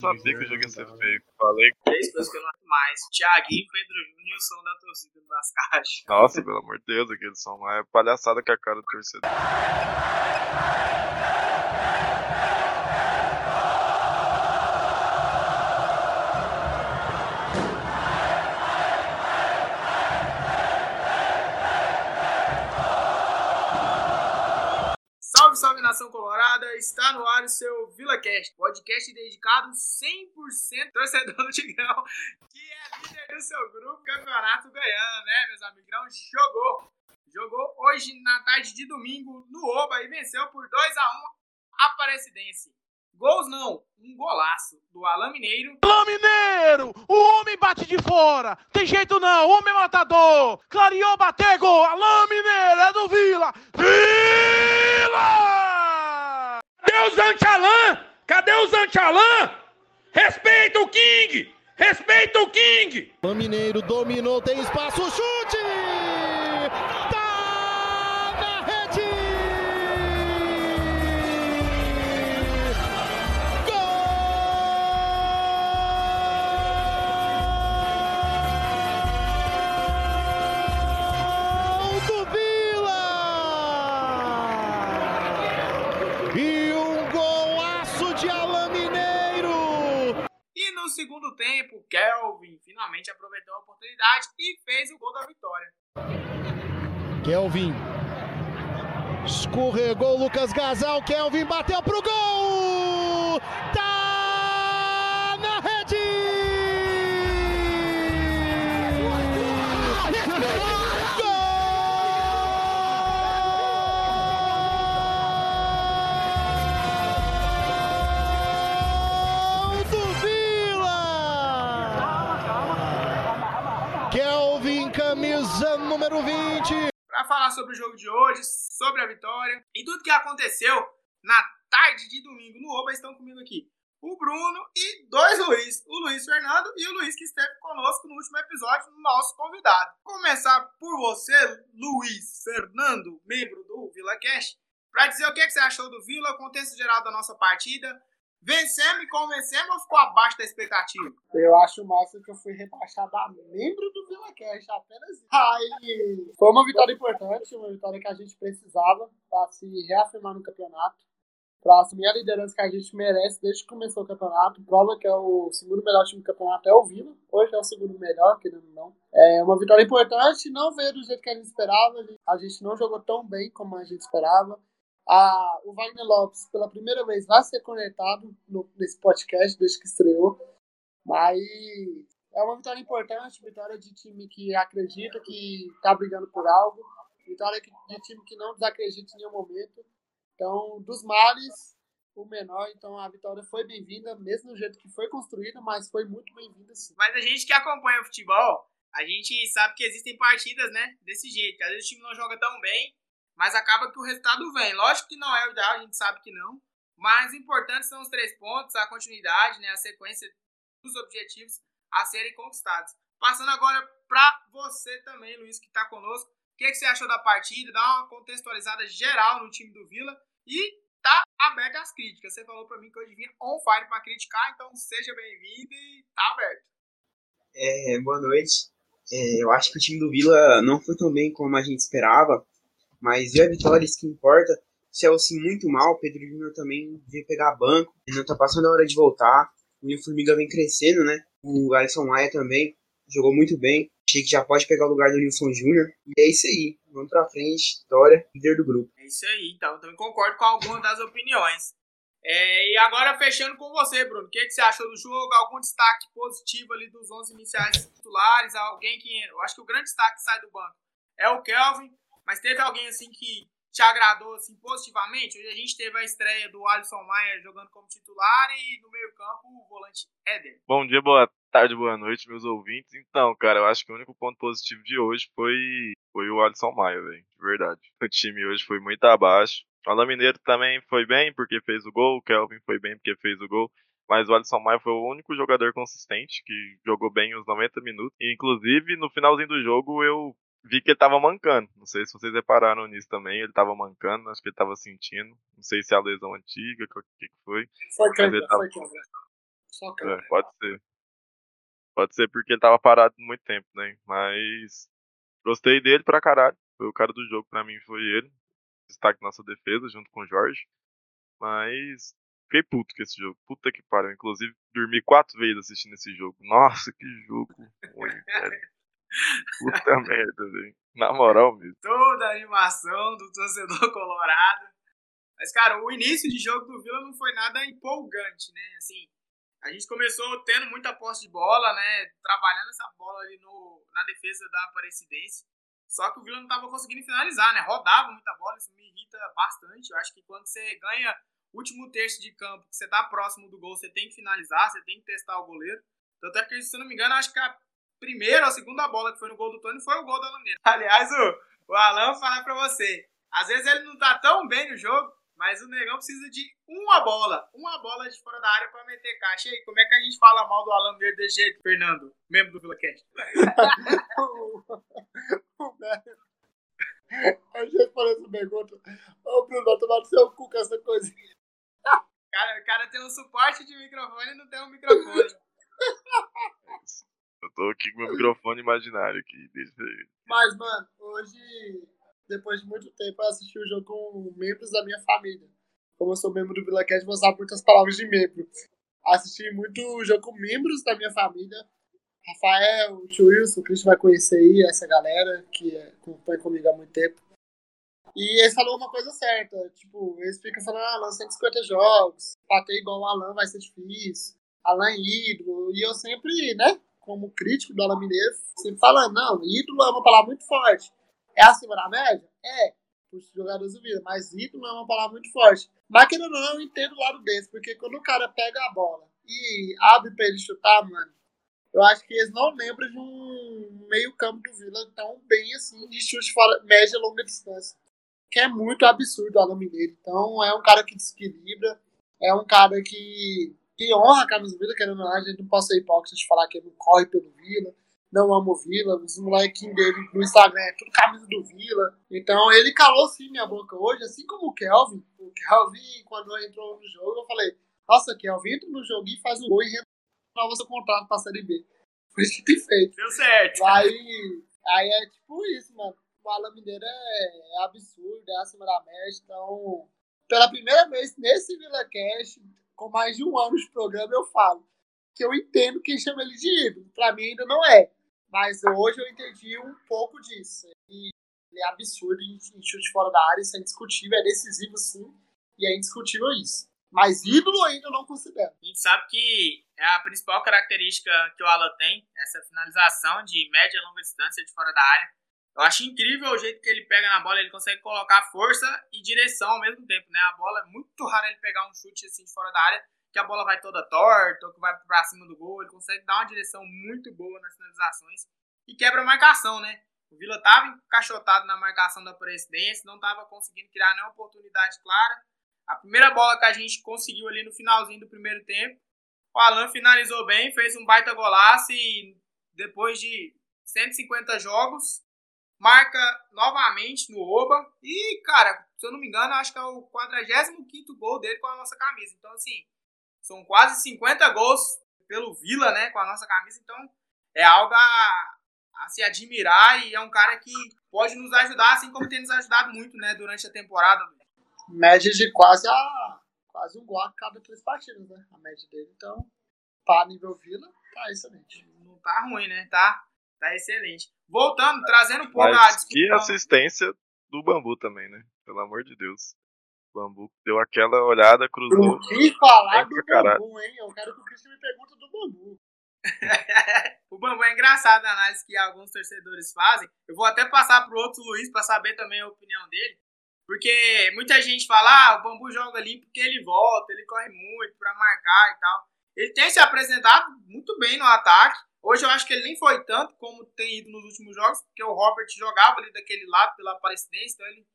Sabia que o jogo ia ser feio. Falei. Três coisas que eu não acho mais. Thiaguinho, Pedro Júnior e o som da torcida nas caixas. Nossa, pelo amor de Deus, aquele som lá é palhaçada com a cara do torcedor. Nação colorada! Está no ar o seu VilaCast, podcast dedicado 100% torcedor do Tigrão, que é líder do seu grupo, campeonato ganhando, né, meus amigos? Jogou, jogou hoje na tarde de domingo no Oba e venceu por 2 a 1 a Aparecidense. Gols não, um golaço do Alain Mineiro. Alô, Mineiro! O homem bate de fora! Tem jeito não! Homem matador! Clareou, bater gol! Alô, Mineiro! É do Vila! Vila! Cadê o Zanchalan? Cadê o Zanchalan? Respeita o King! Respeita o King! O Mineiro dominou, tem espaço, chute! Kelvin. Escorregou Lucas Gasal. Kelvin bateu pro gol! Tá na rede! Camisa número 20. Sobre o jogo de hoje, sobre a vitória e tudo que aconteceu na tarde de domingo no Oba, estão comigo aqui o Bruno e dois Luiz, o Luiz Fernando e o Luiz que esteve conosco no último episódio, nosso convidado. Vou começar por você, Luiz Fernando, membro do Vila Cash, para dizer o que, você achou do Vila, contexto geral da nossa partida. Vencemos e convencemos ou ficou abaixo da expectativa? Eu acho massa que eu fui rebaixado a membro do Vila Cash, apenas. Aí, foi uma vitória importante, uma vitória que a gente precisava para se reafirmar no campeonato, para assumir a liderança que a gente merece desde que começou o campeonato. Prova que é o segundo melhor time do campeonato é o Vila, hoje é o segundo melhor, querendo ou não. É uma vitória importante, não veio do jeito que a gente esperava, a gente não jogou tão bem como a gente esperava. Ah, o Wagner Lopes, pela primeira vez, vai ser conectado no, nesse podcast desde que estreou. Mas é uma vitória importante, vitória de time que acredita que está brigando por algo, vitória de time que não desacredita em nenhum momento. Então, dos males, o menor. Então, a vitória foi bem-vinda, mesmo do jeito que foi construída, mas foi muito bem-vinda sim. Mas a gente que acompanha o futebol, a gente sabe que existem partidas, né, desse jeito. Às vezes o time não joga tão bem, mas acaba que o resultado vem. Lógico que não é o ideal, a gente sabe que não. Mas o importante são os três pontos, a continuidade, né, a sequência dos objetivos a serem conquistados. Passando agora para você também, Luiz, que está conosco. O que, que você achou da partida? Dá uma contextualizada geral no time do Vila e tá aberto às críticas. Você falou para mim que hoje vinha on fire para criticar, então seja bem-vindo e tá aberto. É, boa noite. É, eu acho que o time do Vila não foi tão bem como a gente esperava, mas veio a vitória, isso que importa. Chelsea muito mal, Pedro Júnior também veio pegar banco, não tá passando a hora de voltar. O Nil Formiga vem crescendo, né? O Alisson Maia também jogou muito bem. Achei que já pode pegar o lugar do Nilson Júnior. E é isso aí. Vamos pra frente. Vitória, líder do grupo. É isso aí, então. Eu concordo com algumas das opiniões. É, e agora fechando com você, Bruno. O que, que você achou do jogo? Algum destaque positivo ali dos 11 iniciais titulares? Alguém que. Eu acho que o grande destaque que sai do banco é o Kelvin. Mas teve alguém assim que te agradou assim, positivamente? Hoje a gente teve a estreia do Alisson Maia jogando como titular e no meio-campo o volante Éder. Bom dia, boa tarde, boa noite, meus ouvintes. Então, cara, eu acho que o único ponto positivo de hoje foi, foi o Alisson Maia, velho. De verdade. O time hoje foi muito abaixo. O Alain Mineiro também foi bem porque fez o gol. O Kelvin foi bem porque fez o gol. Mas o Alisson Maia foi o único jogador consistente que jogou bem os 90 minutos. E, inclusive, no finalzinho do jogo, eu vi que ele tava mancando. Não sei se vocês repararam nisso também. Ele tava mancando, acho que ele tava sentindo. Não sei se é a lesão antiga, o que, que foi. Foi câmera, tava- foi câmera. Só cara. É, pode ser. Pode ser porque ele tava parado muito tempo, né? Mas gostei dele pra caralho. Foi o cara do jogo pra mim, foi ele. Destaque nossa defesa junto com o Jorge. Mas fiquei puto com esse jogo. Puta que pariu. Inclusive, dormi quatro vezes assistindo esse jogo. Nossa, que jogo ruim, velho. Puta merda, velho. Na moral mesmo. Toda a animação do torcedor colorado. Mas, cara, o início de jogo do Vila não foi nada empolgante, né? Assim, a gente começou tendo muita posse de bola, né? Trabalhando essa bola ali no, na defesa da Aparecidense. Só que o Vila não estava conseguindo finalizar, né? Rodava muita bola, isso me irrita bastante. Eu acho que quando você ganha último terço de campo, que você tá próximo do gol, você tem que finalizar, você tem que testar o goleiro. Tanto é que, se eu não me engano, acho que a primeira ou a segunda bola que foi no gol do Tony foi o gol da Lameira. Aliás, o, o Alan falar pra você, às vezes ele não tá tão bem no jogo, mas o Negão precisa de uma bola, uma bola de fora da área pra meter caixa. E aí, como é que a gente fala mal do Alan Meira desse jeito, Fernando, membro do Vila Cast? A gente parece um pergunta. Ô, Bruno, tomar seu cu com essa coisinha. Cara, o cara tem um suporte de microfone e não tem um microfone. Eu tô aqui com meu microfone imaginário aqui. Aí. Mas, mano, hoje, depois de muito tempo, eu assisti o jogo com membros da minha família. Como eu sou membro do VilaCast, vou usar muitas palavras de membro. Assisti muito o jogo com membros da minha família. Rafael, o tio Wilson, o Christian vai conhecer aí essa galera que acompanha comigo há muito tempo. E eles falaram uma coisa certa, tipo, eles ficam falando, ah, Alan, 150 jogos, bater igual o Alan vai ser difícil, Alan é ídolo, e eu sempre, né, como crítico do Alan Mineiro, sempre falando, não, ídolo é uma palavra muito forte. É acima da média? É, os jogadores do vida, mas ídolo é uma palavra muito forte. Mas que não, eu entendo o lado desse, porque quando o cara pega a bola e abre pra ele chutar, mano, eu acho que eles não lembram de um meio campo do Vila tão bem assim, de chute fora, média e longa distância que é muito absurdo o Alan Mineiro. Então é um cara que desequilibra, é um cara que, que honra a camisa do Vila, querendo ou não, a gente não pode ser hipócrita de falar que ele não corre pelo Vila, não ama o Vila, os molequinhos dele no Instagram é tudo camisa do Vila. Então ele calou sim minha boca hoje, assim como o Kelvin. O Kelvin, quando entrou no jogo, eu falei, nossa, Kelvin, entra no jogo e faz um gol e renova seu contrato pra Série B. Foi isso que tem feito. Deu certo. Aí, aí é tipo isso, mano o Alan Mineiro é, é absurdo, é acima da média. Então, pela primeira vez nesse VilaCast, com mais de um ano de programa, eu falo que eu entendo quem chama ele de ídolo. Pra mim ainda não é. Mas hoje eu entendi um pouco disso. E ele é absurdo em, em chute fora da área, isso é indiscutível, é decisivo sim, e é indiscutível isso. Mas ídolo ainda não considero. A gente sabe que é a principal característica que o Alan tem, essa finalização de média e longa distância de fora da área. Eu acho incrível o jeito que ele pega na bola, ele consegue colocar força e direção ao mesmo tempo, né? A bola é muito raro ele pegar um chute assim de fora da área, que a bola vai toda torta, ou que vai pra cima do gol, ele consegue dar uma direção muito boa nas finalizações e quebra a marcação, né? O Vila tava encaixotado na marcação da presidência, não tava conseguindo criar nenhuma oportunidade clara. A primeira bola que a gente conseguiu ali no finalzinho do primeiro tempo, o Alan finalizou bem, fez um baita golaço e depois de 150 jogos, marca novamente no Oba. E, cara, se eu não me engano, acho que é o 45 gol dele com a nossa camisa. Então, assim, são quase 50 gols pelo Vila, né, com a nossa camisa. Então, é algo a, a se admirar e é um cara que pode nos ajudar, assim como tem nos ajudado muito, né, durante a temporada. Média de quase a quase um gol a cada três partidas, né, a média dele. Então, para nível Vila, tá excelente. Não tá ruim, né, tá, tá excelente. Voltando, trazendo um pouco Mas a discussão. que assistência do Bambu também, né? Pelo amor de Deus. O Bambu deu aquela olhada, cruzou. O que falar do caralho. bambu, hein? Eu quero que o Cristian me pergunte do bambu. o Bambu é engraçado a análise que alguns torcedores fazem. Eu vou até passar pro outro Luiz para saber também a opinião dele. Porque muita gente fala, ah, o Bambu joga ali porque ele volta, ele corre muito para marcar e tal. Ele tem se apresentado muito bem no ataque. Hoje eu acho que ele nem foi tanto como tem ido nos últimos jogos, porque o Robert jogava ali daquele lado pela Aparecidense, então ele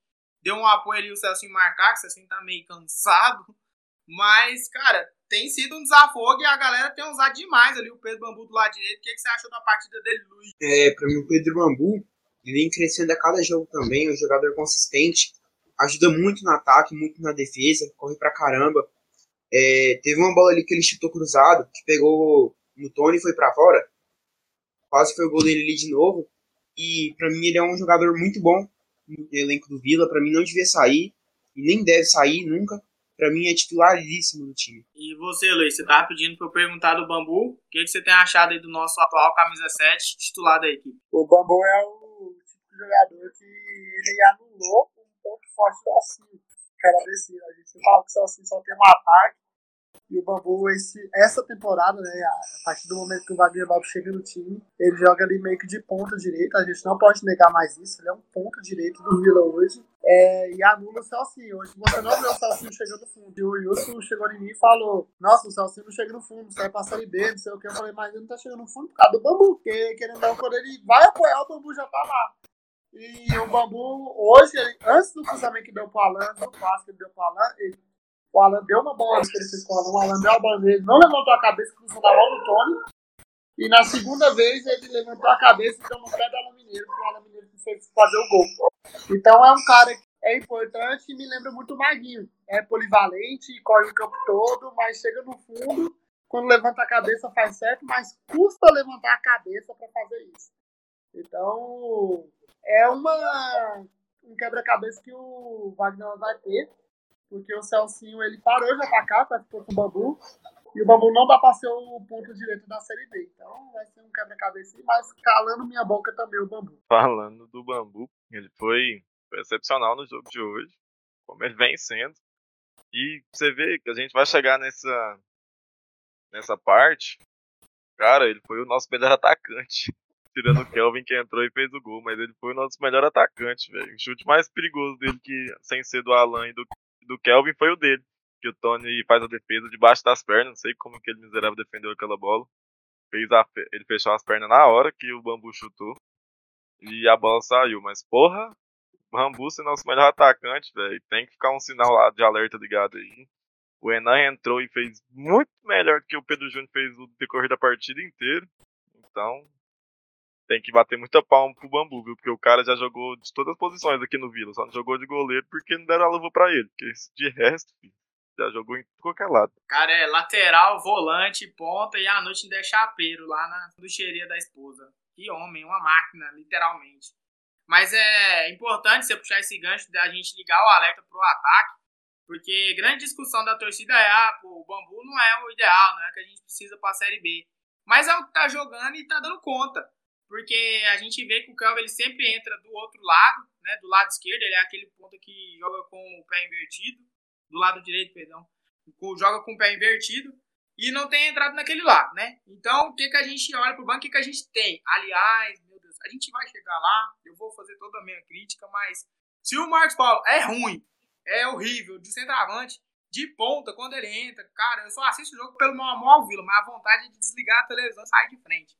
deu um apoio ali o Celcinho marcar, que o Celcinho tá meio cansado. Mas, cara, tem sido um desafogo e a galera tem usado demais ali o Pedro Bambu do lado direito. O que, que você achou da partida dele, Luiz? É, pra mim o Pedro Bambu, ele vem crescendo a cada jogo também, é um jogador consistente, ajuda muito no ataque, muito na defesa, corre pra caramba. É, teve uma bola ali que ele chutou cruzado, que pegou no Tony e foi para fora. Quase foi o gol dele ali de novo. E para mim ele é um jogador muito bom no elenco do Vila. Para mim não devia sair e nem deve sair nunca. Para mim é titularíssimo no time. E você, Luiz, você tava pedindo para eu perguntar do Bambu. O que, que você tem achado aí do nosso atual camisa 7 titular da equipe? O Bambu é o tipo de jogador que ele anulou um ponto forte do Alcinho. Cara, desse, a gente fala que o Alcinho só tem um ataque e o Bambu, esse, essa temporada, né, a partir do momento que o Wagner Lopes chega no time, ele joga ali meio que de ponta direita. A gente não pode negar mais isso. Ele é um ponto direito do Vila hoje. É, e anula o Celcinho. Hoje você não vê o Celcinho chegando no fundo. E o Wilson chegou em mim e falou: Nossa, o Celcinho não chega no fundo, sai pra série B, não sei o que. Eu falei: Mas ele não tá chegando no fundo por causa do Bambu. Porque, querendo não, quando ele vai apoiar, o Bambu já tá lá. E o Bambu, hoje, antes do cruzamento que deu pro Alan, do passe que ele deu pro Alan, ele o Alan deu uma bola que ele fez o Alan, deu a bola nele, não levantou a cabeça, cruzou na mão do Tony. E na segunda vez ele levantou a cabeça e deu no pé do Alan Mineiro, que o Alan Mineiro fez fazer o gol. Então é um cara que é importante e me lembra muito o Maguinho. É polivalente, corre o campo todo, mas chega no fundo, quando levanta a cabeça faz certo, mas custa levantar a cabeça para fazer isso. Então é uma um quebra-cabeça que o Wagner vai ter porque o Celcinho ele parou de atacar, tá ficou com o Bambu, e o Bambu não dá para ser o ponto direito da Série B. Então vai ser um quebra-cabeça, mas calando minha boca também o Bambu. Falando do Bambu, ele foi, foi excepcional no jogo de hoje, como ele vem sendo. E você vê que a gente vai chegar nessa, nessa parte, cara, ele foi o nosso melhor atacante. Tirando o Kelvin que entrou e fez o gol, mas ele foi o nosso melhor atacante, velho. O chute mais perigoso dele que sem ser do Alan e do do Kelvin foi o dele. Que o Tony faz a defesa debaixo das pernas. Não sei como que ele miserável defendeu aquela bola. Fez a, ele fechou as pernas na hora que o bambu chutou. E a bola saiu. Mas porra, o Bambu é nosso melhor atacante, velho. Tem que ficar um sinal lá de alerta ligado aí. O Enan entrou e fez muito melhor que o Pedro Júnior fez no decorrer da partida inteira. Então, tem que bater muita palma pro Bambu, viu? Porque o cara já jogou de todas as posições aqui no Vila. Só não jogou de goleiro porque não deram a luva pra ele. Porque de resto, já jogou em qualquer lado. Cara, é lateral, volante, ponta e à noite ainda é chapeiro lá na ducheria da esposa. Que homem, uma máquina, literalmente. Mas é importante você puxar esse gancho da gente ligar o alerta pro ataque. Porque grande discussão da torcida é, ah, pô, o Bambu não é o ideal, não é que a gente precisa pra Série B. Mas é o que tá jogando e tá dando conta porque a gente vê que o Calvin ele sempre entra do outro lado, né, do lado esquerdo, ele é aquele ponto que joga com o pé invertido, do lado direito, perdão, joga com o pé invertido e não tem entrado naquele lado, né? Então, o que que a gente olha pro banco, o que que a gente tem? Aliás, meu Deus, a gente vai chegar lá, eu vou fazer toda a minha crítica, mas se o Marcos Paulo é ruim, é horrível, de centroavante, de ponta, quando ele entra, cara, eu só assisto o jogo pelo meu amor ao Vila, mas a vontade de desligar a televisão e sair de frente.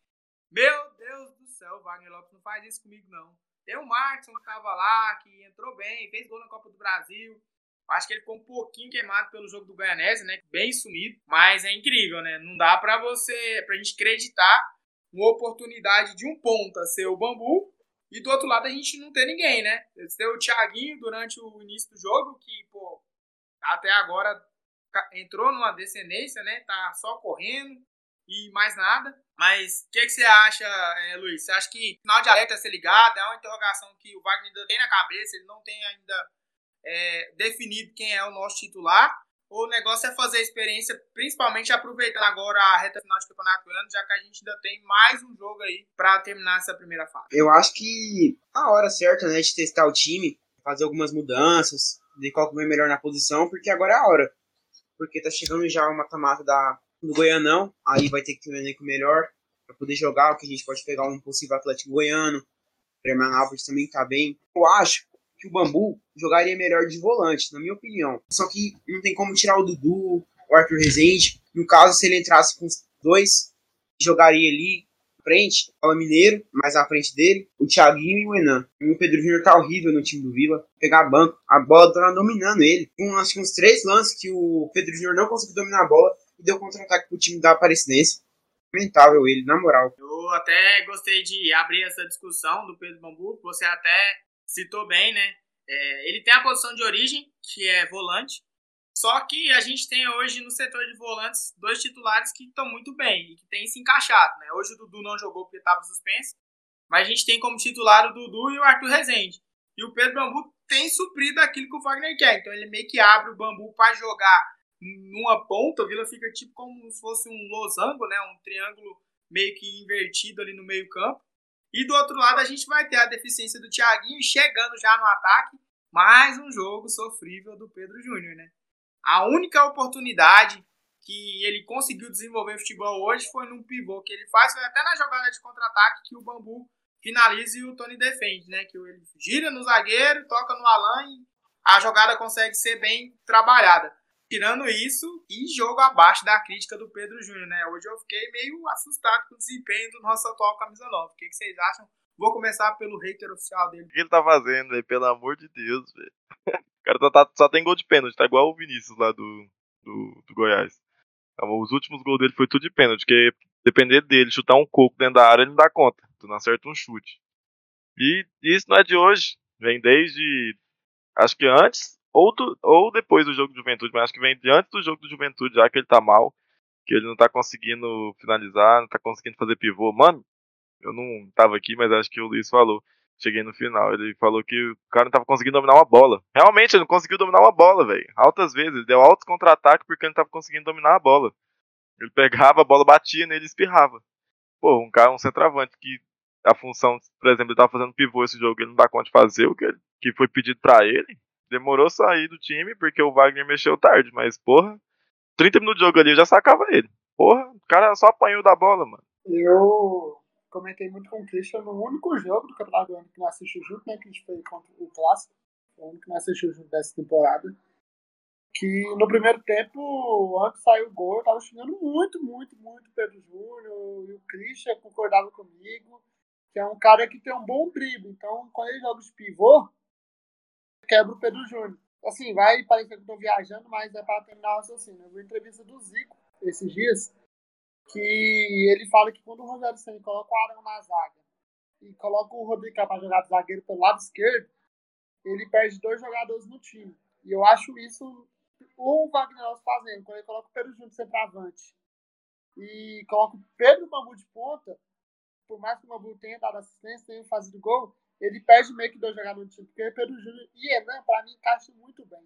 Meu Deus do céu, Wagner Lopes não faz isso comigo, não. Tem o Marcos que tava lá, que entrou bem, fez gol na Copa do Brasil. Acho que ele ficou um pouquinho queimado pelo jogo do Goianese, né? Bem sumido. Mas é incrível, né? Não dá pra você, pra gente acreditar uma oportunidade de um ponta ser o Bambu e do outro lado a gente não ter ninguém, né? Tem o Thiaguinho durante o início do jogo, que, pô, até agora entrou numa descendência, né? Tá só correndo e mais nada. Mas o que, que, você acha, é, Luiz? Você acha que final de alerta ser ligado é uma interrogação que o Wagner ainda tem na cabeça, ele não tem ainda é, definido quem é o nosso titular? Ou o negócio é fazer a experiência, principalmente aproveitando agora a reta final de campeonato ano, já que a gente ainda tem mais um jogo aí para terminar essa primeira fase? Eu acho que a hora certa, né, de testar o time, fazer algumas mudanças, ver qual que vai melhor na posição, porque agora é a hora. Porque tá chegando já o mata-mata da, do Goianão, aí vai ter que ter um elenco melhor para poder jogar, o que a gente pode pegar um possível Atlético Goiano. Alves também tá bem. Eu acho que o Bambu jogaria melhor de volante, na minha opinião. Só que não tem como tirar o Dudu, o Arthur Rezende. No caso, se ele entrasse com os dois, jogaria ali frente, o Mineiro, mais à frente dele, o Thiaguinho e o Enan. E o Pedro Júnior tá horrível no time do Vila. Pegar banco, a bola tá dominando ele. Acho que uns três lances que o Pedro Júnior não conseguiu dominar a bola e deu contra-ataque pro time da Aparecidense. Lamentável ele, na moral. Eu até gostei de abrir essa discussão do Pedro Bambu, você até citou bem, né? É, ele tem a posição de origem, que é volante, Só que a gente tem hoje no setor de volantes dois titulares que estão muito bem e que têm se encaixado. Né? Hoje o Dudu não jogou porque estava suspenso, mas a gente tem como titular o Dudu e o Arthur Rezende. E o Pedro Bambu tem suprido aquilo que o Wagner quer. Então ele meio que abre o Bambu para jogar numa ponta. O Vila fica tipo como se fosse um losango, né? um triângulo meio que invertido ali no meio campo. E do outro lado a gente vai ter a deficiência do Thiaguinho chegando já no ataque. Mais um jogo sofrível do Pedro Júnior, né? A única oportunidade que ele conseguiu desenvolver futebol hoje foi num pivô que ele faz, foi até na jogada de contra-ataque que o Bambu finaliza e o Tony defende, né? Que ele gira no zagueiro, toca no Alan e a jogada consegue ser bem trabalhada. Tirando isso, e jogo abaixo da crítica do Pedro Júnior, né? Hoje eu fiquei meio assustado com o desempenho do nosso atual camisa 9. O que, que vocês acham? Vou começar pelo hater oficial dele. O que ele tá fazendo, velho? Pelo amor de Deus, velho. O cara tá, tá, só tem gol de pênalti, tá igual o Vinícius lá do, do, do Goiás. Então, os últimos gols dele foi tudo de pênalti, porque depender dele chutar um coco dentro da área, ele não dá conta. Tu não acerta um chute. E isso não é de hoje. Vem desde. Acho que antes ou, do, ou depois do jogo de juventude, mas acho que vem antes do jogo de juventude, já que ele tá mal. Que ele não tá conseguindo finalizar, não tá conseguindo fazer pivô. Mano, eu não tava aqui, mas acho que o Luiz falou. Cheguei no final, ele falou que o cara não tava conseguindo dominar uma bola. Realmente, ele não conseguiu dominar uma bola, velho. Altas vezes, ele deu altos contra-ataque porque ele não tava conseguindo dominar a bola. Ele pegava, a bola batia nele e espirrava. Pô, um cara, um centroavante que a função, por exemplo, ele tava fazendo pivô esse jogo, ele não dá conta de fazer o que, ele, que foi pedido para ele. Demorou sair do time porque o Wagner mexeu tarde, mas porra, 30 minutos de jogo ali eu já sacava ele. Porra, o cara só apanhou da bola, mano. Eu comentei muito com o Christian no único jogo do Campeonato do ano que nós assistimos junto, né? Que a gente foi contra o Clássico. O único que nós assistimos junto dessa temporada. Que no primeiro tempo, antes de sair o gol, eu tava xingando muito, muito, muito Pedro Júnior. E o Christian concordava comigo. Que é um cara que tem um bom drible. Então, quando ele joga de pivô, quebra o Pedro Júnior. Assim, vai parecer que eu tô viajando, mas é para terminar o raciocínio. Eu vi entrevista do Zico esses dias que ele fala que quando o Rogério Senna coloca o Arão na zaga e coloca o Rodrigo para jogar de zagueiro pelo lado esquerdo, ele perde dois jogadores no time. E eu acho isso o Wagner fazendo, quando ele coloca o Pedro Júnior centroavante e coloca o Pedro Bambu de ponta, por mais que o Bambu tenha dado assistência, tenha fazido gol, ele perde meio que dois jogadores no time, porque Pedro Júnior e Enan, para mim, encaixam muito bem.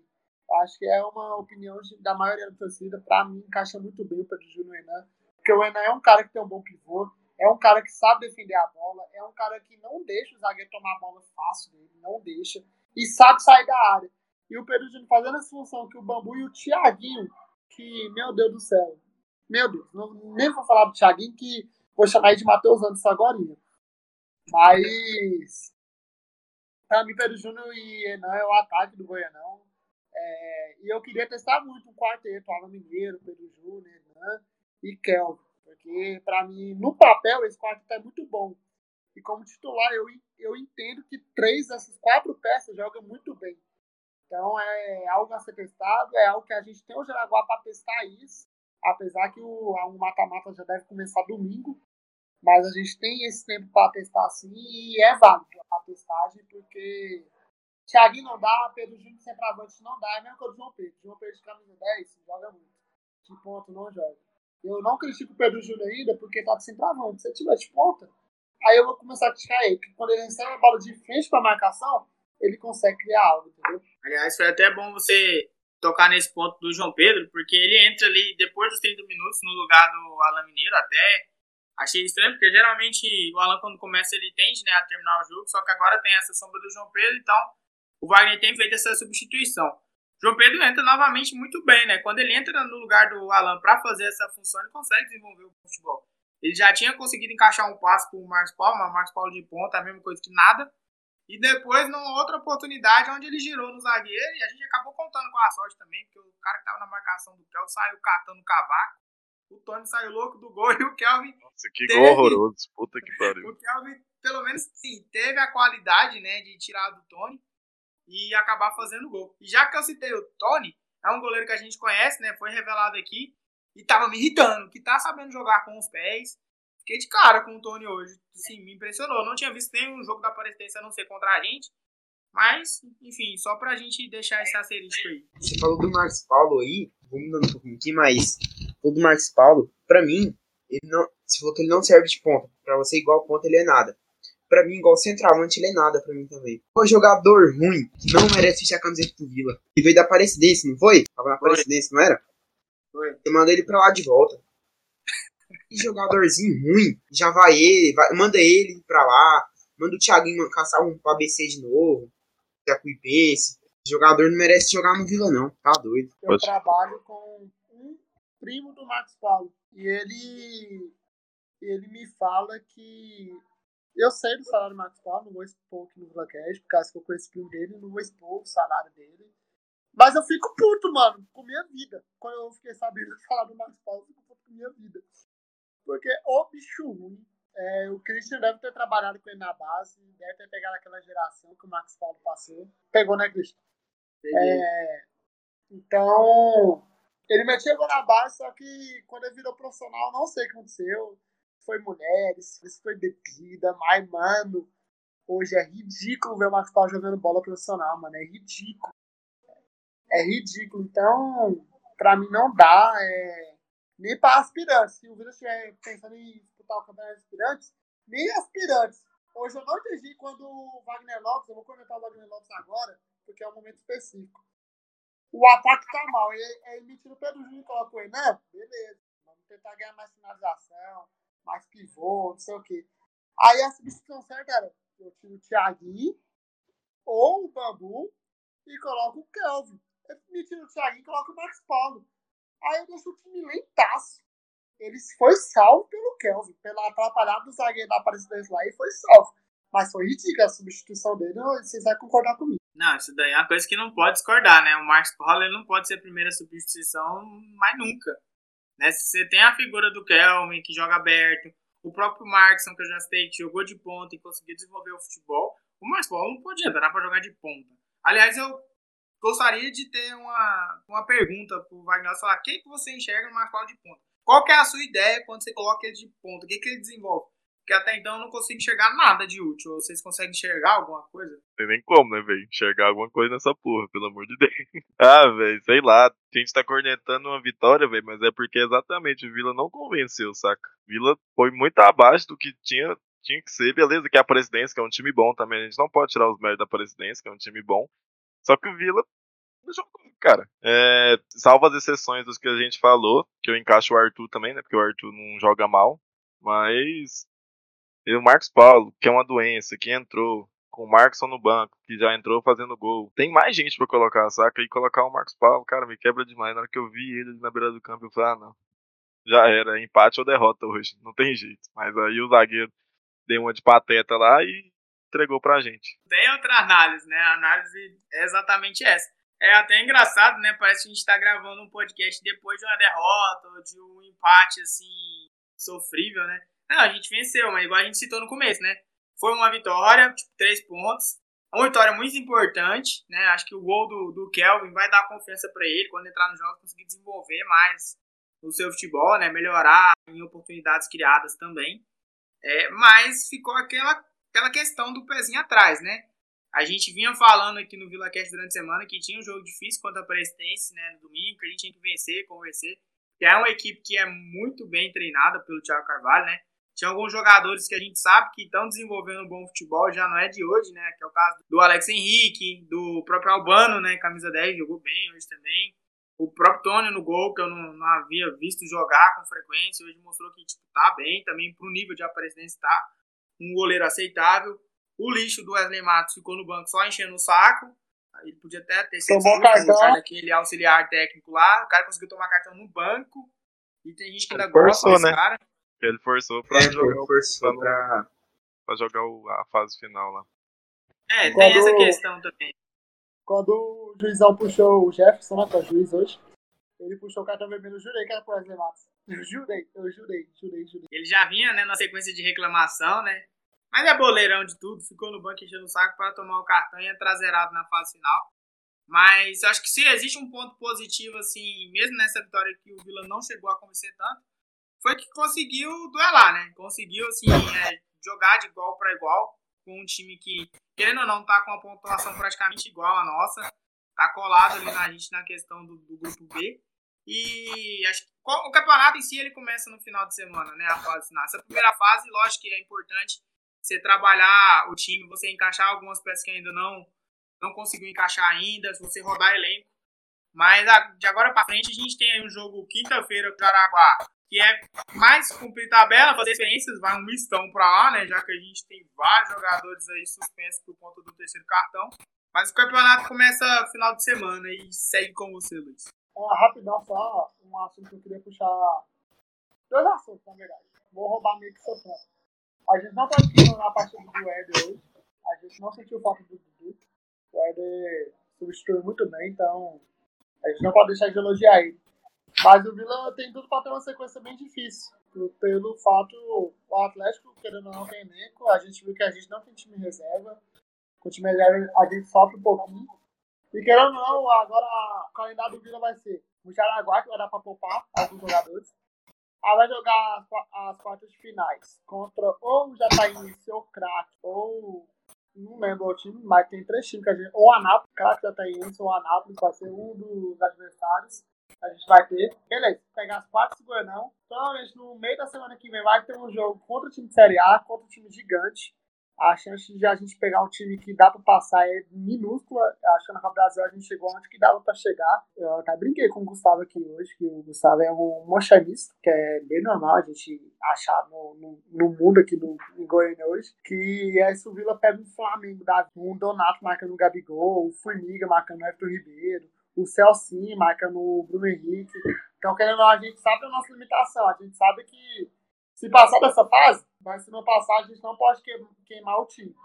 Eu acho que é uma opinião da maioria da torcida, para mim, encaixa muito bem o Pedro Júnior e o Enan porque o Enan é um cara que tem um bom pivô, é um cara que sabe defender a bola, é um cara que não deixa o zagueiro tomar a bola fácil dele, não deixa, e sabe sair da área. E o Pedro Júnior fazendo essa função que o Bambu e o Thiaguinho, que, meu Deus do céu, meu Deus, não, nem vou falar do Thiaguinho, que vou chamar ele de Matheus Andes agora. Mas, pra mim, Pedro Júnior e Enan é o ataque do Goianão. É, e eu queria testar muito um quarteto, Alan Mineiro, Pedro Júnior, Enan e Kelvin. Porque, para mim, no papel, esse quarteto é muito bom. E como titular, eu, eu entendo que três dessas quatro peças jogam muito bem. Então, é algo a ser testado, é algo que a gente tem o Jaraguá para testar isso. Apesar que o mata-mata já deve começar domingo. Mas a gente tem esse tempo para testar sim e é válido a testagem, porque Thiaguinho não dá, Pedro Júnior centroavante não dá, é mesmo que o João Pedro. João Pedro de camisa 10 joga muito. De ponto não joga. Eu não critico o Pedro Júnior ainda porque tá de centroavante. Se ele tiver de ponta, aí eu vou começar a criticar ele. Porque quando ele recebe a bola de frente pra marcação, ele consegue criar algo, entendeu? Aliás, foi até bom você tocar nesse ponto do João Pedro, porque ele entra ali depois dos 30 minutos no lugar do Alan Mineiro, até achei estranho, porque geralmente o Alan quando começa ele tende né, a terminar o jogo, só que agora tem essa sombra do João Pedro, então o Wagner tem feito essa substituição. João Pedro entra novamente muito bem, né? Quando ele entra no lugar do Alan para fazer essa função, ele consegue desenvolver o futebol. Ele já tinha conseguido encaixar um passe com o Marcos Paulo, mas o Marcos Paulo de ponta, a mesma coisa que nada. E depois, numa outra oportunidade, onde ele girou no zagueiro, e a gente acabou contando com a sorte também, porque o cara que tava na marcação do Kelvin saiu catando o cavaco. O Tony saiu louco do gol e o Kelvin. Nossa, que teve... gol horroroso. Puta que pariu. o Kelvin, pelo menos, sim, teve a qualidade, né, de tirar do Tony e acabar fazendo gol. E já que eu citei o Tony, é um goleiro que a gente conhece, né? Foi revelado aqui e tava me irritando, que tá sabendo jogar com os pés. Fiquei de cara com o Tony hoje. Sim, me impressionou. Não tinha visto nenhum jogo da Aparecidense a não ser contra a gente. Mas, enfim, só pra gente deixar esse asterisco aí. Você falou do Marcos Paulo aí, vou mudando um pouquinho aqui, mas falou do Marcos Paulo, pra mim, ele não, você falou que ele não serve de ponta. Pra você, igual ponta, ele é nada. Pra mim, igual centroavante, ele é nada pra mim também. O jogador ruim, que não merece vestir a camiseta do Vila. Ele veio da Aparecidense, não foi? Tava na Aparecidense, não era? Foi. Eu mandei ele pra lá de volta. Que jogadorzinho ruim. Já vai ele, vai- manda ele pra lá. Manda o Thiaguinho caçar um pro ABC de novo. Jacuipense. Jogador não merece jogar no Vila, não. Tá doido. Eu trabalho com primo do Marcos Paulo. E ele, ele me fala que. Eu sei do salário do Marcos Paulo, não vou expor aqui no VilaCast, por causa que eu conheço o primo dele, não vou expor o salário dele. Mas eu fico puto, mano, com minha vida. Quando eu fiquei sabendo do salário do Marcos Paulo, eu fico puto com minha vida. Porque o bicho ruim. é, o Christian deve ter trabalhado com ele na base, deve ter pegado aquela geração que o Marcos Paulo passou. Pegou, né, Christian? É, então, ele metia gol na base, só que quando ele virou profissional, não sei o que aconteceu. Foi mulheres, foi bebida, mas, mano, hoje é ridículo ver o Marcos Paulo jogando bola profissional, mano. É ridículo. É ridículo. Então, pra mim não dá. É, nem pra aspirantes. Se o Vila estiver pensando em disputar o campeonato de aspirantes, nem aspirantes. Hoje eu não entendi quando o Wagner Lopes, eu vou comentar o Wagner Lopes agora, porque é um momento específico. O ataque tá mal. E aí me tira o Pedro Júnior e coloca o Enan, beleza. Vamos tentar ganhar mais finalização, mais pivô, não sei o quê. Aí a substituição certa era, eu tiro o Thiaguinho ou o Bambu e coloco o Kelvin. Eu me tiro o Thiaguinho e coloco o Max Paulo. Aí eu deixo o time lentaço. Ele foi salvo pelo Kelvin, pela atrapalhada do zagueiro da Aparecidense lá e foi salvo. Mas foi ridícula a substituição dele, vocês vão concordar comigo. Não, isso daí é uma coisa que não pode discordar, né? O Marcos Paulo não pode ser a primeira substituição mais nunca. Né? Você tem a figura do Kelvin, que joga aberto, o próprio Markson, que eu já citei, que jogou de ponta e conseguiu desenvolver o futebol, o Marcos Paulo não pode entrar para jogar de ponta. Aliás, eu gostaria de ter uma, uma pergunta pro Wagner falar, o que, que você enxerga no Marcos Paulo de ponta? Qual que é a sua ideia quando você coloca ele de ponta? O que, que ele desenvolve? Porque até então eu não consigo enxergar nada de útil. Vocês conseguem enxergar alguma coisa? Tem nem como, né, velho? Enxergar alguma coisa nessa porra, pelo amor de Deus. ah, velho, sei lá. A gente tá cornetando uma vitória, velho, mas é porque exatamente o Vila não convenceu, saca? Vila foi muito abaixo do que tinha, tinha que ser. Beleza, que a presidência, que é um time bom também. A gente não pode tirar os méritos da presidência, que é um time bom. Só que o Vila não jogou, cara. É, salvo as exceções dos que a gente falou, que eu encaixo o Arthur também, né? Porque o Arthur não joga mal. Mas e o Marcos Paulo, que é uma doença, que entrou com o Marcos no banco, que já entrou fazendo gol. Tem mais gente pra colocar, saca? E colocar o Marcos Paulo, cara, me quebra demais. Na hora que eu vi ele na beira do campo, eu falei, ah, não. Já era, empate ou derrota hoje. Não tem jeito. Mas aí o zagueiro deu uma de pateta lá e entregou pra gente. Tem outra análise, né? A análise é exatamente essa. É até engraçado, né? Parece que a gente tá gravando um podcast depois de uma derrota ou de um empate, assim, sofrível, né? Não, a gente venceu, mas igual a gente citou no começo, né? Foi uma vitória, tipo, três pontos. Uma vitória muito importante, né? Acho que o gol do, do Kelvin vai dar confiança para ele quando entrar no jogo, conseguir desenvolver mais o seu futebol, né? Melhorar em oportunidades criadas também. É, mas ficou aquela, aquela questão do pezinho atrás, né? A gente vinha falando aqui no Vila Cast durante a semana que tinha um jogo difícil contra a Presidência, né? No domingo, que a gente tinha que vencer, convencer. Que é uma equipe que é muito bem treinada pelo Thiago Carvalho, né? Tinha alguns jogadores que a gente sabe que estão desenvolvendo um bom futebol, já não é de hoje, né? Que é o caso do Alex Henrique, do próprio Albano, né? Camisa 10, jogou bem hoje também. O próprio Tony no gol, que eu não, não havia visto jogar com frequência, hoje mostrou que tipo, tá bem, também pro nível de aparência tá um goleiro aceitável. O lixo do Wesley Matos ficou no banco só enchendo o saco. Ele podia até ter sido Tomou cartão. aquele auxiliar técnico lá. O cara conseguiu tomar cartão no banco. E tem gente que ainda Ele gosta desse né? cara. Ele forçou pra É, jogar, o- forçou pra- pra... pra jogar o- a fase final lá. É, tem Quando- essa questão também. Quando o juizão puxou o Jefferson, né, que é o juiz hoje, ele puxou o cartão vermelho, eu jurei que era pro Wesley Matos. Eu jurei, eu jurei, jurei, jurei. Ele já vinha, né, na sequência de reclamação, né? Mas é boleirão de tudo, ficou no banco enchendo o saco para tomar o cartão e entrar zerado na fase final. Mas eu acho que se existe um ponto positivo, assim, mesmo nessa vitória que o Vila não chegou a convencer tanto, foi que conseguiu duelar, né? Conseguiu, assim, é, jogar de igual para igual com um time que, querendo ou não, tá com uma pontuação praticamente igual à nossa. Tá colado ali na gente na questão do, do grupo B. E acho que o campeonato em si ele começa no final de semana, né? A fase final. Essa primeira fase, lógico que é importante você trabalhar o time, você encaixar algumas peças que ainda não não conseguiu encaixar ainda, se você rodar elenco. Mas de agora para frente a gente tem aí um jogo quinta-feira com o Jaraguá, que é mais cumprir tabela, fazer experiências, vai um mistão para lá, né? Já que a gente tem vários jogadores aí suspensos por conta do terceiro cartão. Mas o campeonato começa final de semana e segue com você, Luiz. É, rapidão, só um assunto que eu queria puxar. Dois assuntos, na verdade. Vou roubar meio que seu ponto. A gente não tá assistindo a partida do Eder hoje. A gente não sentiu falta do Dudu. O Eder substituiu muito bem, então a gente não pode deixar de elogiar ele. Mas o Vila tem tudo para ter uma sequência bem difícil. Pelo fato, o Atlético, querendo ou não, tem elenco. A gente viu que a gente não tem time reserva. Com o time reserva, a gente sofre um pouquinho. E querendo ou não, agora o calendário do Vila vai ser o Jaraguá, que vai dar para poupar alguns jogadores. Aí vai jogar as, quartas de finais contra ou o Jataíense, ou o Crack, ou não lembro o time, mas tem três times que a gente. Ou Anápolis, Crack Jataíense, ou o Anápolis, vai ser um dos adversários a gente vai ter. Beleza, pegar as quatro do Goianão. Provavelmente no meio da semana que vem vai ter um jogo contra o time de Série A, contra o time gigante. A chance de a gente pegar um time que dá pra passar é minúscula. Acho que na Copa Brasil a gente chegou onde que dava pra chegar. Eu até brinquei com o Gustavo aqui hoje, que o Gustavo é um mochanista, que é bem normal a gente achar no, no, no mundo aqui no, em Goiânia hoje. Que é o Vila pega um Flamengo, dá um Donato marcando o Gabigol, o Formiga marcando o Everton Ribeiro, o Celcinho marcando o Bruno Henrique. Então, querendo ou não, a gente sabe a nossa limitação. A gente sabe que se passar dessa fase, mas se não passar, a gente não pode queimar o time.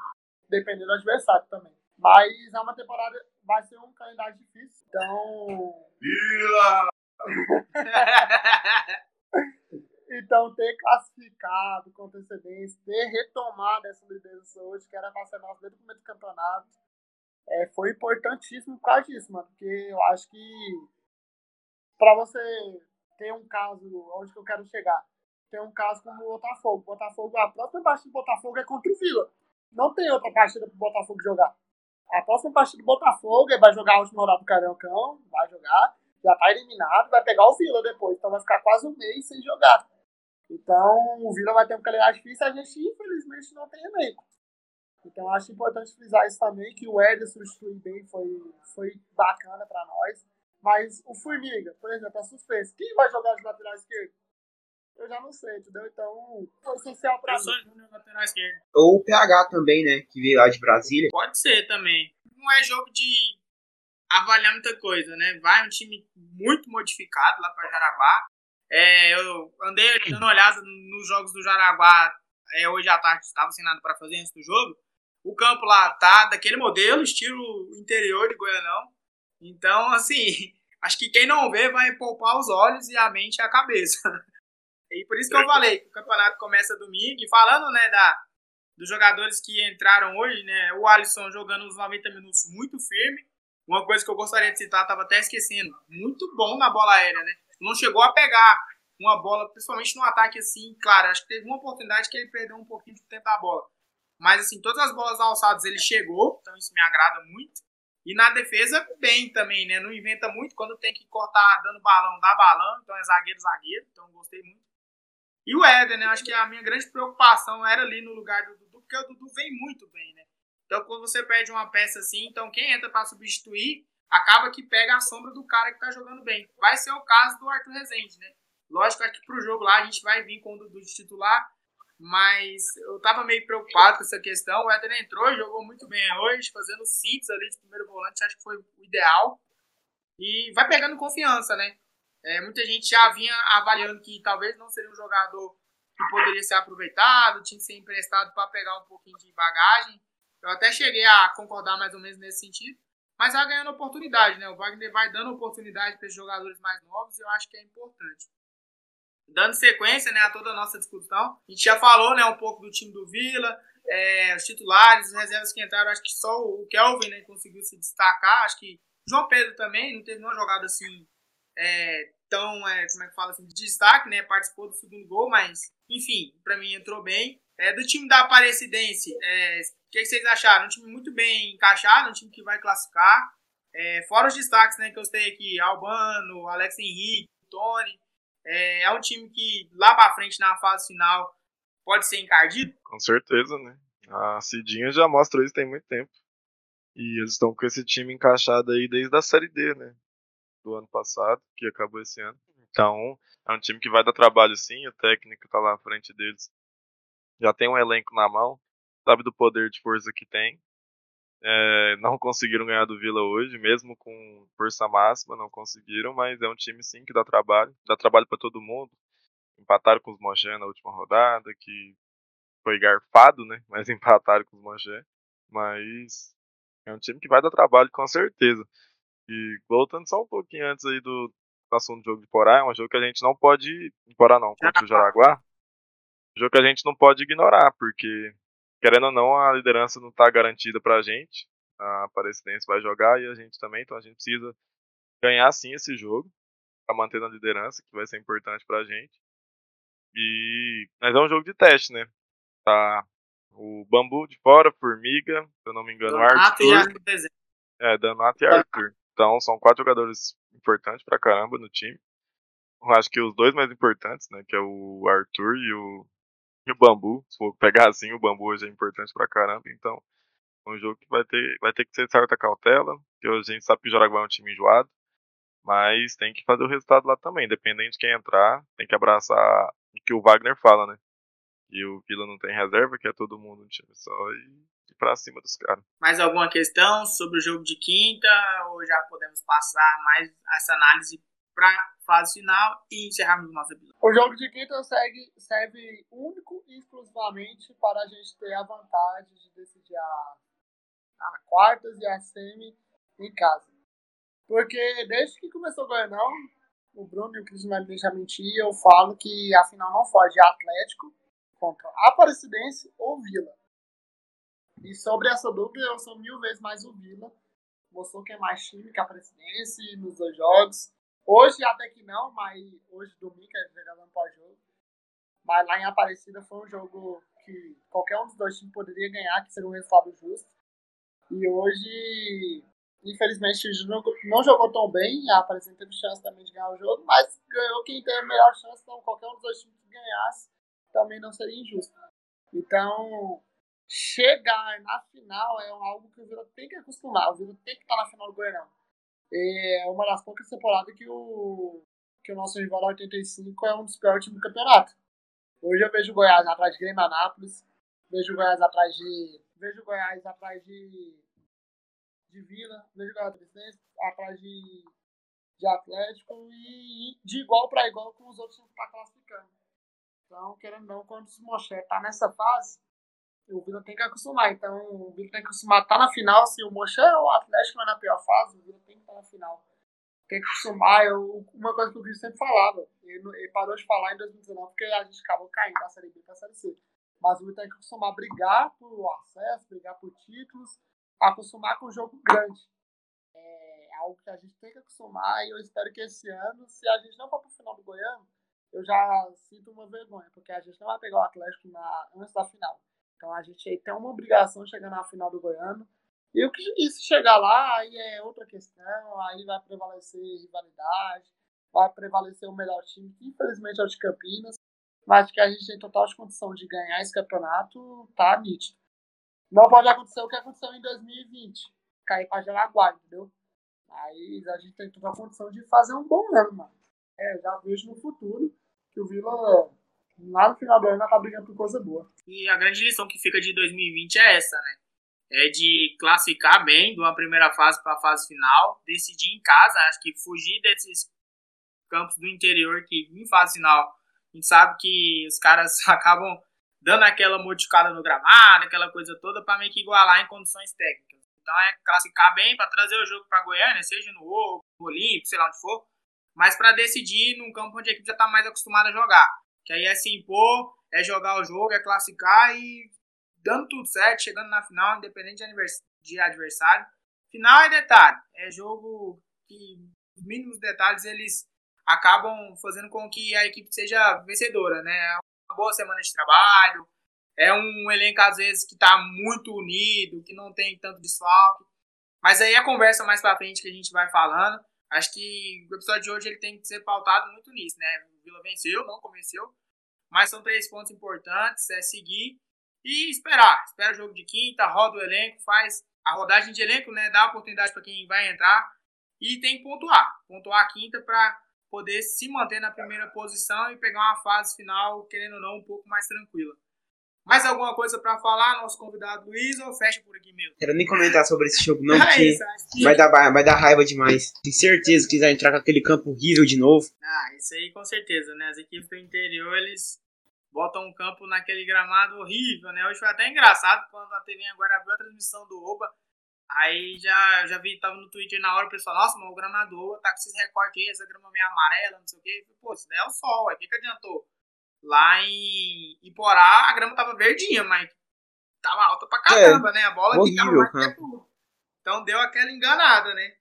Dependendo do adversário também. Mas é uma temporada, vai ser um calendário difícil. Então. Vila! então, ter classificado com antecedência, ter retomado essa liderança hoje, que era para ser nosso desde o começo do campeonato, é, foi importantíssimo por causa disso, mano. Porque eu acho que para você ter um caso onde que eu quero chegar, tem um caso como o Botafogo. Botafogo, a próxima partida do Botafogo é contra o Vila. Não tem outra partida pro Botafogo jogar. A próxima partida do Botafogo ele vai jogar a última rodada do Carancão, vai jogar, já tá eliminado, vai pegar o Vila depois. Então vai ficar quase um mês sem jogar. Então o Vila vai ter um calendário difícil, a gente infelizmente não tem elenco. Então acho importante frisar isso também, que o Éder substituir bem foi, foi bacana para nós. Mas o Formiga, por exemplo, é suspenso. Quem vai jogar de lateral esquerdo? eu já não sei, entendeu? Então, foi essencial pra mim. Júnior, lateral esquerdo. Ou o PH também, né? Que veio lá de Brasília. Pode ser também. Não é jogo de avaliar muita coisa, né? Vai um time muito modificado lá pra Jaraguá. É, eu andei dando uma olhada nos jogos do Jaraguá é, hoje à tarde, estava sem nada para fazer antes do jogo. O campo lá tá daquele modelo, estilo interior de Goianão. Então, assim, acho que quem não vê vai poupar os olhos e a mente e a cabeça. E por isso que eu falei que o campeonato começa domingo. E falando, né, da, dos jogadores que entraram hoje, né, o Alisson jogando os 90 minutos muito firme. Uma coisa que eu gostaria de citar, estava até esquecendo, muito bom na bola aérea, né? Não chegou a pegar uma bola, principalmente no ataque assim, claro, acho que teve uma oportunidade que ele perdeu um pouquinho de tempo da bola. Mas assim, todas as bolas alçadas ele chegou, então isso me agrada muito. E na defesa, bem também, né? Não inventa muito. Quando tem que cortar dando balão, dá balão. Então é zagueiro, zagueiro. Então gostei muito. E o Éder, né? Acho que a minha grande preocupação era ali no lugar do Dudu, porque o Dudu vem muito bem, né? Então, quando você perde uma peça assim, então quem entra para substituir acaba que pega a sombra do cara que tá jogando bem. Vai ser o caso do Arthur Rezende, né? Lógico que pro jogo lá a gente vai vir com o Dudu de titular, mas eu tava meio preocupado com essa questão. O Éder entrou jogou muito bem hoje, fazendo síntese ali de primeiro volante, acho que foi o ideal. E vai pegando confiança, né? É, muita gente já vinha avaliando que talvez não seria um jogador que poderia ser aproveitado, tinha que ser emprestado para pegar um pouquinho de bagagem. Eu até cheguei a concordar mais ou menos nesse sentido, mas vai ganhando oportunidade, né? O Wagner vai dando oportunidade para os jogadores mais novos e eu acho que é importante. Dando sequência né, a toda a nossa discussão, a gente já falou né, um pouco do time do Vila, é, os titulares, as reservas que entraram, acho que só o Kelvin né, conseguiu se destacar, acho que João Pedro também não teve uma jogada assim é, tão, é, como é que fala assim, de destaque, né? Participou do segundo gol, mas, enfim, para mim entrou bem. É, do time da Aparecidense, é, o que, que, vocês acharam? Um time muito bem encaixado, um time que vai classificar. É, fora os destaques né, que eu sei aqui, Albano, Alex Henrique, Tony. É, é um time que lá para frente, na fase final, pode ser encardido? Com certeza, né? A Cidinha já mostra isso tem muito tempo. E eles estão com esse time encaixado aí desde a Série D, né? Do ano passado, que acabou esse ano. Então, é um time que vai dar trabalho sim, o técnico tá lá à frente deles. Já tem um elenco na mão, sabe do poder de força que tem. É, não conseguiram ganhar do Vila hoje, mesmo com força máxima, não conseguiram, mas é um time sim que dá trabalho, dá trabalho para todo mundo. Empataram com os Mongé na última rodada, que foi garfado, né? Mas empataram com os Mongé. Mas é um time que vai dar trabalho com certeza. E voltando só um pouquinho antes aí do assunto do jogo de Porá, é um jogo que a gente não pode. Porá não, contra o Jaraguá. Um jogo que a gente não pode ignorar, porque, querendo ou não, a liderança não está garantida pra gente. A Aparecidense vai jogar e a gente também, então a gente precisa ganhar sim esse jogo para manter a liderança, que vai ser importante pra gente. E mas é um jogo de teste, né? Tá o Bambu de fora, Formiga, se eu não me engano, Donato Arthur. E Arthur. É, Donato e Arthur. Então são quatro jogadores importantes pra caramba no time. Eu acho que os dois mais importantes, né? Que é o Arthur e o, o Bambu. Se for pegar assim, o Bambu hoje é importante pra caramba. Então, é um jogo que vai ter, vai ter que ser certa cautela. Porque a gente sabe que o Jaraguá é um time enjoado. Mas tem que fazer o resultado lá também. Independente de quem entrar, tem que abraçar o que o Wagner fala, né? E o Vila não tem reserva, que é todo mundo no time só, e ir pra cima dos caras. Mais alguma questão sobre o jogo de quinta? Ou já podemos passar mais essa análise pra fase final e encerrarmos o nosso episódio? O jogo de quinta segue, serve único e exclusivamente para a gente ter a vantagem de decidir a, a quartas e a semi em casa. Porque desde que começou o Goianão, o Bruno e o Cris não me deixam mentir, eu falo que a final não foge Atlético contra Aparecidense ou Vila. E sobre essa dúvida, eu sou mil vezes mais o Vila. Mostrou que é mais time que a Aparecidense nos dois jogos. Hoje até que não, mas hoje domingo a gente jogando pós-jogo. Mas lá em Aparecida foi um jogo que qualquer um dos dois times poderia ganhar, que seria um resultado justo. E hoje, infelizmente, não, não jogou tão bem. A Aparecida teve chance também de ganhar o jogo, mas ganhou quem teve a melhor chance. Então, qualquer um dos dois times que ganhasse também não seria injusto. Então, chegar na final é algo que o Vila tem que acostumar. O Vila tem que estar na final do Goianão. É uma das poucas temporadas que o, que o nosso rival 85 é um dos piores times do campeonato. Hoje eu vejo o Goiás atrás de Grêmio Anápolis, vejo o Goiás atrás de. Vejo o Goiás atrás de. de Vila, vejo o Goiás atrás de, de Atlético e de igual para igual com os outros que tá classificando. Então, querendo ou não, quando o Moché tá nessa fase, o Vila tem que acostumar. Então, o Vila tem que acostumar tá na final. Se o Moché ou o Atlético vai na pior fase, o Vila tem que estar tá na final. Tem que acostumar. Eu, uma coisa que o Cris sempre falava, ele, ele, parou de falar em 2019 porque a gente acabou caindo da Série B para a Série C. Mas o Vila tem que acostumar a brigar por acesso, brigar por títulos, acostumar com o jogo grande. É algo que a gente tem que acostumar e eu espero que esse ano, se a gente não for para o final do Goiano, eu já sinto uma vergonha, porque a gente não vai pegar o Atlético na, antes da final. Então a gente tem uma obrigação de chegar na final do Goiano. E, o que, se chegar lá, aí é outra questão, aí vai prevalecer rivalidade, vai prevalecer o melhor time, que infelizmente é o de Campinas, mas que a gente tem total condição de ganhar esse campeonato, tá nítido. Não pode acontecer o que aconteceu em 2020, cair pra Jaraguá, entendeu? Aí a gente tem total condição de fazer um bom ano, mano. É, já vejo no futuro que o Vila, lá no final do ano, tá brigando por coisa boa. E a grande lição que fica de 2020 é essa, né? É de classificar bem de uma primeira fase para a fase final, decidir em casa, acho que fugir desses campos do interior que em fase final a gente sabe que os caras acabam dando aquela modificada no gramado, aquela coisa toda para meio que igualar em condições técnicas. Então é classificar bem para trazer o jogo para Goiânia, seja no Ouro, no Olímpico, sei lá onde for, mas para decidir num campo onde a equipe já está mais acostumada a jogar. Que aí é se impor, é jogar o jogo, é classificar e dando tudo certo, chegando na final, independente de, adversário. Final é detalhe, é jogo que os mínimos detalhes eles acabam fazendo com que a equipe seja vencedora, né? É uma boa semana de trabalho, é um elenco às vezes que está muito unido, que não tem tanto desfalque. Mas aí a conversa mais para frente que a gente vai falando, acho que o episódio de hoje ele tem que ser pautado muito nisso, né? O Vila venceu, não convenceu, mas são três pontos importantes, é seguir e esperar. Espera o jogo de quinta, roda o elenco, faz a rodagem de elenco, né? Dá oportunidade para quem vai entrar e tem que pontuar. Pontuar a quinta para poder se manter na primeira posição e pegar uma fase final, querendo ou não, um pouco mais tranquila. Mais alguma coisa para falar, nosso convidado Luiz, ou fecha por aqui mesmo? Quero nem comentar sobre esse jogo, não, É porque isso, vai dar, vai dar raiva demais. Tenho certeza que eles vão entrar com aquele campo horrível de novo. Ah, isso aí com certeza, né? As equipes do interior, eles botam um campo naquele gramado horrível, né? Hoje foi até engraçado quando a TV agora abriu a transmissão do Oba. Aí já, já vi, tava no Twitter na hora, o pessoal, nossa, mas o gramado do Oba tá com esses recortes aí, essa grama meio amarela, não sei o quê. Pô, isso daí é o sol, o que, que adiantou? Lá em Iporá, a grama tava verdinha, mas tava alta pra caramba, né? A bola horrível mais o que tudo. Então deu aquela enganada, né?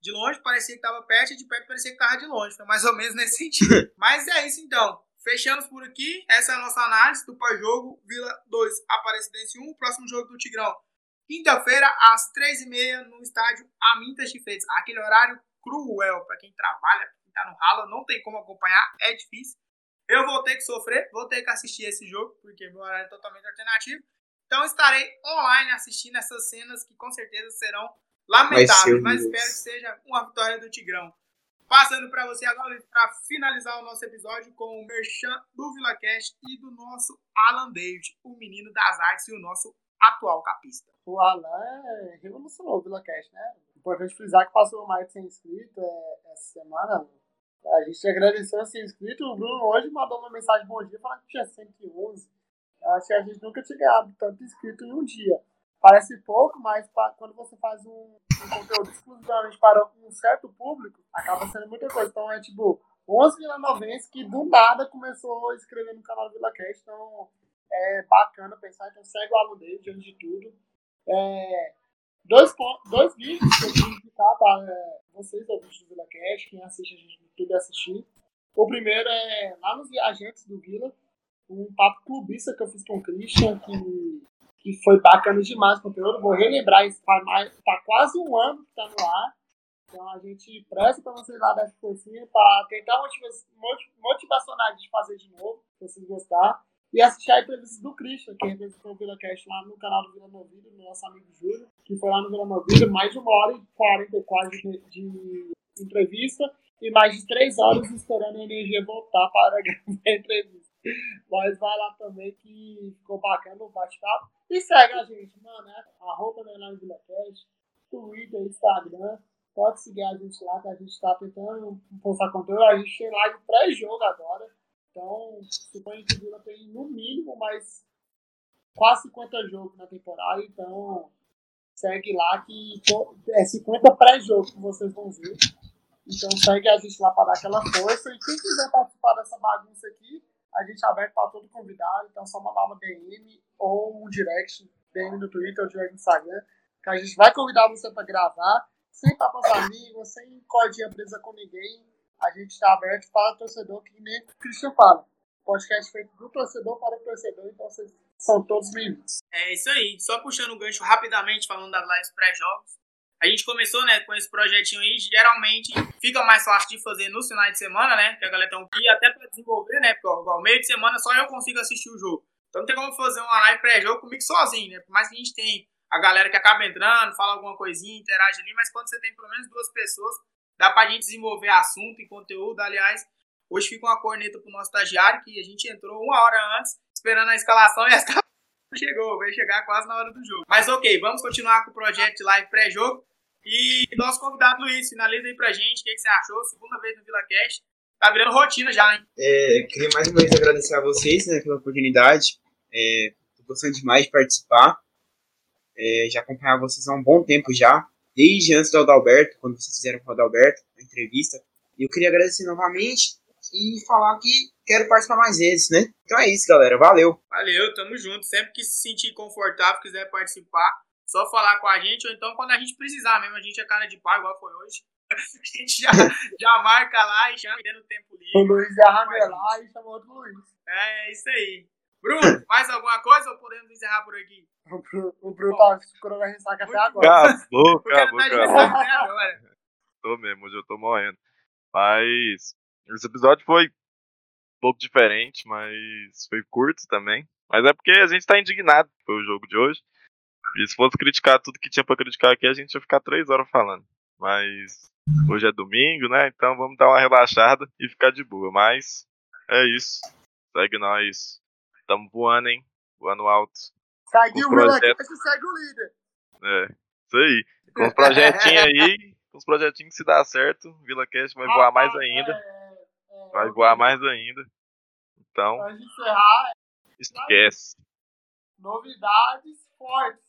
De longe parecia que tava perto, e de perto parecia que tava de longe. Foi mais ou menos nesse sentido. Mas é isso então. Fechamos por aqui. Essa é a nossa análise do pós-jogo. Vila 2, Aparecidense 1. Próximo jogo do Tigrão. Quinta-feira, às 3h30, no estádio Amintas de Feitas. Aquele horário cruel para quem trabalha, quem tá no ralo, não tem como acompanhar, é difícil. Eu vou ter que sofrer, vou ter que assistir esse jogo, porque meu horário é totalmente alternativo. Então estarei online assistindo essas cenas que com certeza serão lamentáveis, mas horrível. espero que seja uma vitória do Tigrão. Passando para você agora para finalizar o nosso episódio com o merchan do VilaCast e do nosso Alan David, o menino das artes e o nosso atual capista. O Alan é, revolucionou o VilaCast, né? Importante frisar que passou mais de 100 inscritos é, essa semana. A gente agradeceu os 100 inscritos. O Bruno hoje mandou uma mensagem bom dia falando que tinha 111. Eu acho que a gente nunca tinha ganhado tanto inscrito em um dia. Parece pouco, mas quando você faz um, um conteúdo exclusivamente para um certo público, acaba sendo muita coisa. Então é tipo 11 vilanovenses que do nada começou a escrever no canal do VilaCast. Então é bacana pensar. Então segue o Alan David antes de tudo. É, dois, dois vídeos que eu queria indicar para é, vocês, ouvintes do VilaCast, quem assiste a gente no YouTube assistir. O primeiro é lá nos Viajantes do Vila, um papo clubista que eu fiz com o Christian, que, que foi bacana demais o conteúdo. Vou relembrar isso, tá, quase um ano que tá no ar. Então a gente presta para vocês lá dessa coisinha para tentar motiva moti- motivacionar a gente fazer de novo, se vocês gostar. E assistir a entrevista do Christian, que representou o VilaCast lá no canal do Vila Novilho, do nosso amigo Júlio, que foi lá no Vila Novilho, mais de uma hora e 44 de, de entrevista e mais de três horas esperando a energia voltar para a entrevista. Mas vai lá também que ficou bacana o bate-papo. E segue a gente, mano, né? Arroba Neilão VilaCast, Twitter, Instagram. Pode seguir a gente lá, que a gente tá tentando postar conteúdo. A gente tem live pré-jogo agora. Então, suponho que o Vila tem no mínimo mais quase 50 jogos na temporada. Então, segue lá que é 50 pré-jogo que vocês vão ver. Então segue a gente lá para dar aquela força. E quem quiser participar dessa bagunça aqui, a gente é aberto para todo convidado. Então só mandar uma DM ou um direct, DM no Twitter ou direct no Instagram, que a gente vai convidar você para gravar, sem papas amigos, sem cordinha presa com ninguém. A gente está aberto para o torcedor, que nem o Christian fala. Podcast feito do torcedor para o torcedor, então vocês são todos bem-vindos. É isso aí. Só puxando o gancho rapidamente, falando das lives pré-jogos. A gente começou, né, com esse projetinho aí. Geralmente fica mais fácil de fazer no final de semana, né? Que a galera tem um dia até pra desenvolver, né? Porque, igual, meio de semana só eu consigo assistir o jogo. Então não tem como fazer uma live pré-jogo comigo sozinho, né? Por mais que a gente tenha a galera que acaba entrando, fala alguma coisinha, interage ali, mas quando você tem pelo menos duas pessoas, dá pra gente desenvolver assunto e conteúdo. Aliás, hoje fica uma corneta pro nosso estagiário, que a gente entrou uma hora antes, esperando a escalação e a escalação chegou, vai chegar quase na hora do jogo. Mas ok, vamos continuar com o projeto de live pré-jogo. E nosso convidado Luiz, finaliza aí pra gente, o que, que você achou? Segunda vez no VilaCast. Tá virando rotina já, hein? É, queria mais uma vez agradecer a vocês né, pela oportunidade. É, tô gostando demais de participar. É, já acompanhava vocês há um bom tempo já, desde antes do Adalberto, quando vocês fizeram com o Adalberto a entrevista. E eu queria agradecer novamente e falar que quero participar mais vezes, né? Então é isso, galera. Valeu! Valeu, tamo junto. Sempre que se sentir confortável, quiser participar, só falar com a gente, ou então quando a gente precisar mesmo, a gente é cara de pau, igual foi hoje. A gente já, já marca lá e dentro do tempo O livre. Luiz ia ramelar e chamou outro Luiz. É isso aí. Bruno, mais alguma coisa ou podemos encerrar por aqui? O Bruno, o Bruno tá curando a ressaca até agora. Acabou, acabou, acabou. Tô mesmo, hoje eu tô morrendo. Mas esse episódio foi um pouco diferente, mas foi curto também. Mas é porque a gente tá indignado com o jogo de hoje. E se fosse criticar tudo que tinha pra criticar aqui, a gente ia ficar três horas falando. Mas hoje é domingo, né? Então vamos dar uma relaxada e ficar de boa. Mas é isso. Segue nós. Tamo voando, hein? Voando alto. Segue O projeto- e segue o líder. É, isso aí. Com os projetinhos aí, com os projetinhos que se dá certo, Vila Cast vai voar mais ainda. é, é, Vai eu- voar mais ainda. Então, Antes de encerrar, esquece. novidades fortes.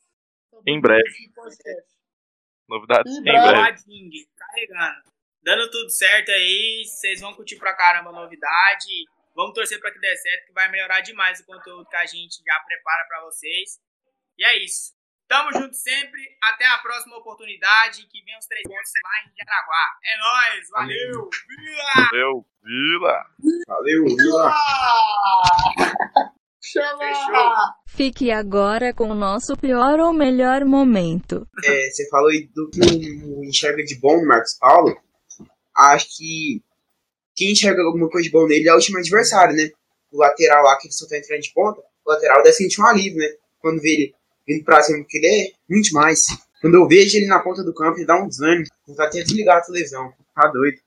Em breve. Novidades Em em breve. breve. Carregando. Dando tudo certo aí, vocês vão curtir pra caramba a novidade. Vamos torcer pra que dê certo, que vai melhorar demais o conteúdo que a gente já prepara pra vocês. E é isso. Tamo junto sempre. Até a próxima oportunidade. Que venham os três pontos lá em Jaraguá. É nóis. Valeu. Vila! Valeu, Vila! Valeu, Vila. Chama! Fechou. Fique agora com o nosso pior ou melhor momento. É, você falou aí do que o enxerga de bom Marcos Paulo. Acho que quem enxerga alguma coisa de bom nele é o último adversário, né? O lateral lá que só tá entrando de ponta, o lateral deve sentir um alívio, né? Quando vê ele vindo pra cima, porque ele é muito demais. Quando eu vejo ele na ponta do campo, ele dá um desânimo. Não tá até desligar a televisão. Tá doido.